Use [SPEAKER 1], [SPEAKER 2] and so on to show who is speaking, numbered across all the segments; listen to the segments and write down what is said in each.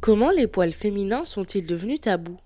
[SPEAKER 1] Comment les poils féminins sont-ils devenus tabous?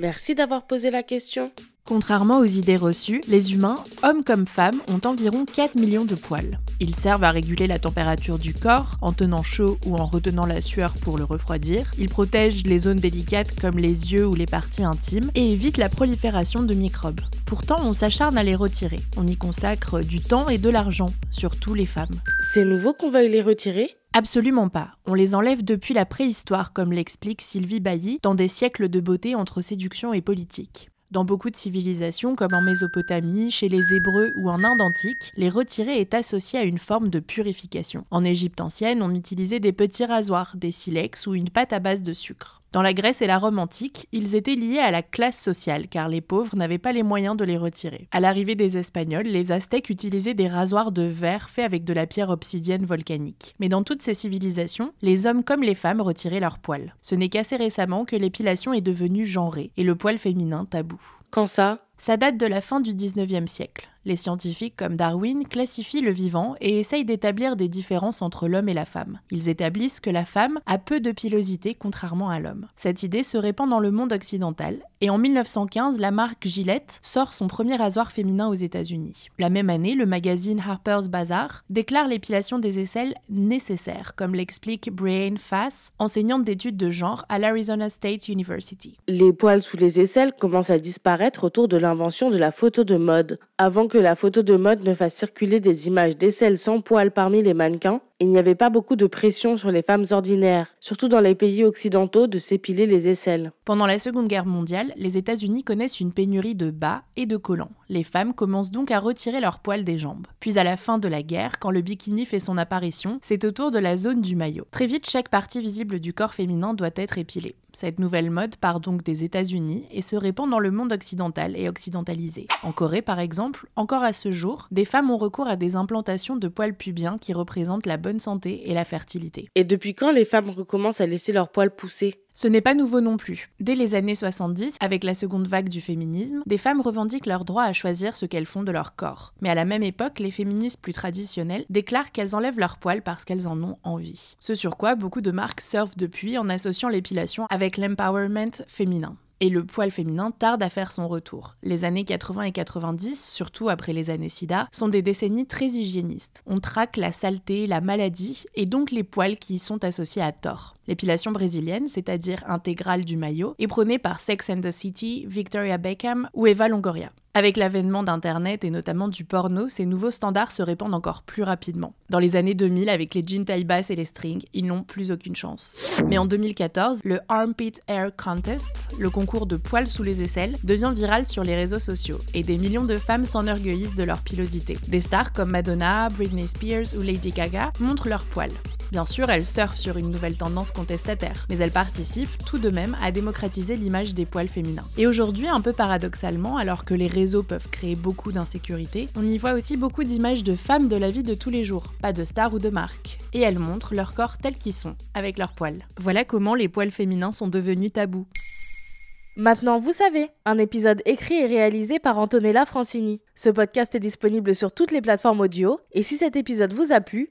[SPEAKER 1] Merci d'avoir posé la question.
[SPEAKER 2] Contrairement aux idées reçues, les humains, hommes comme femmes, ont environ 4 millions de poils. Ils servent à réguler la température du corps en tenant chaud ou en retenant la sueur pour le refroidir. Ils protègent les zones délicates comme les yeux ou les parties intimes et évitent la prolifération de microbes. Pourtant, on s'acharne à les retirer. On y consacre du temps et de l'argent, surtout les femmes.
[SPEAKER 1] C'est nouveau qu'on veuille les retirer?
[SPEAKER 2] Absolument pas. On les enlève depuis la préhistoire, comme l'explique Sylvie Bailly, dans des siècles de beauté entre séduction et politique. Dans beaucoup de civilisations, comme en Mésopotamie, chez les Hébreux ou en Inde antique, les retirer est associé à une forme de purification. En Égypte ancienne, on utilisait des petits rasoirs, des silex ou une pâte à base de sucre. Dans la Grèce et la Rome antique, ils étaient liés à la classe sociale car les pauvres n'avaient pas les moyens de les retirer. À l'arrivée des Espagnols, les Aztèques utilisaient des rasoirs de verre faits avec de la pierre obsidienne volcanique. Mais dans toutes ces civilisations, les hommes comme les femmes retiraient leurs poils. Ce n'est qu'assez récemment que l'épilation est devenue genrée et le poil féminin tabou.
[SPEAKER 1] Quand ça?
[SPEAKER 2] Ça date de la fin du 19e siècle. Les scientifiques comme Darwin classifient le vivant et essayent d'établir des différences entre l'homme et la femme. Ils établissent que la femme a peu de pilosité contrairement à l'homme. Cette idée se répand dans le monde occidental et en 1915, la marque Gillette sort son premier rasoir féminin aux États-Unis. La même année, le magazine Harper's Bazaar déclare l'épilation des aisselles nécessaire, comme l'explique Brian Fass, enseignante d'études de genre à l'Arizona State University.
[SPEAKER 1] Les poils sous les aisselles commencent à disparaître autour de l'invention de la photo de mode. Avant que la photo de mode ne fasse circuler des images d'aisselles sans poils parmi les mannequins, il n'y avait pas beaucoup de pression sur les femmes ordinaires, surtout dans les pays occidentaux, de s'épiler les aisselles.
[SPEAKER 2] Pendant la Seconde Guerre mondiale, les États-Unis connaissent une pénurie de bas et de collants. Les femmes commencent donc à retirer leurs poils des jambes. Puis à la fin de la guerre, quand le bikini fait son apparition, c'est autour de la zone du maillot. Très vite, chaque partie visible du corps féminin doit être épilée. Cette nouvelle mode part donc des États-Unis et se répand dans le monde occidental et occidentalisé. En Corée, par exemple, encore à ce jour, des femmes ont recours à des implantations de poils pubiens qui représentent la bonne santé et la fertilité.
[SPEAKER 1] Et depuis quand les femmes recommencent à laisser leurs poils pousser?
[SPEAKER 2] Ce n'est pas nouveau non plus. Dès les années 70, avec la seconde vague du féminisme, des femmes revendiquent leur droit à choisir ce qu'elles font de leur corps. Mais à la même époque, les féministes plus traditionnelles déclarent qu'elles enlèvent leurs poils parce qu'elles en ont envie. Ce sur quoi beaucoup de marques surfent depuis en associant l'épilation avec l'empowerment féminin et le poil féminin tarde à faire son retour. Les années 80 et 90, surtout après les années sida, sont des décennies très hygiénistes. On traque la saleté, la maladie et donc les poils qui y sont associés à tort. L'épilation brésilienne, c'est-à-dire intégrale du maillot, est prônée par Sex and the City, Victoria Beckham ou Eva Longoria. Avec l'avènement d'Internet et notamment du porno, ces nouveaux standards se répandent encore plus rapidement. Dans les années 2000, avec les jeans taille basse et les strings, ils n'ont plus aucune chance. Mais en 2014, le Armpit Air Contest, le concours de poils sous les aisselles, devient viral sur les réseaux sociaux et des millions de femmes s'enorgueillissent de leur pilosité. Des stars comme Madonna, Britney Spears ou Lady Gaga montrent leurs poils. Bien sûr, elles surfent sur une nouvelle tendance contestataire, mais elles participent tout de même à démocratiser l'image des poils féminins. Et aujourd'hui, un peu paradoxalement, alors que les réseaux peuvent créer beaucoup d'insécurité, on y voit aussi beaucoup d'images de femmes de la vie de tous les jours, pas de stars ou de marques. Et elles montrent leur corps tels qu'ils sont, avec leurs poils. Voilà comment les poils féminins sont devenus tabous.
[SPEAKER 1] Maintenant, vous savez, un épisode écrit et réalisé par Antonella Francini. Ce podcast est disponible sur toutes les plateformes audio, et si cet épisode vous a plu,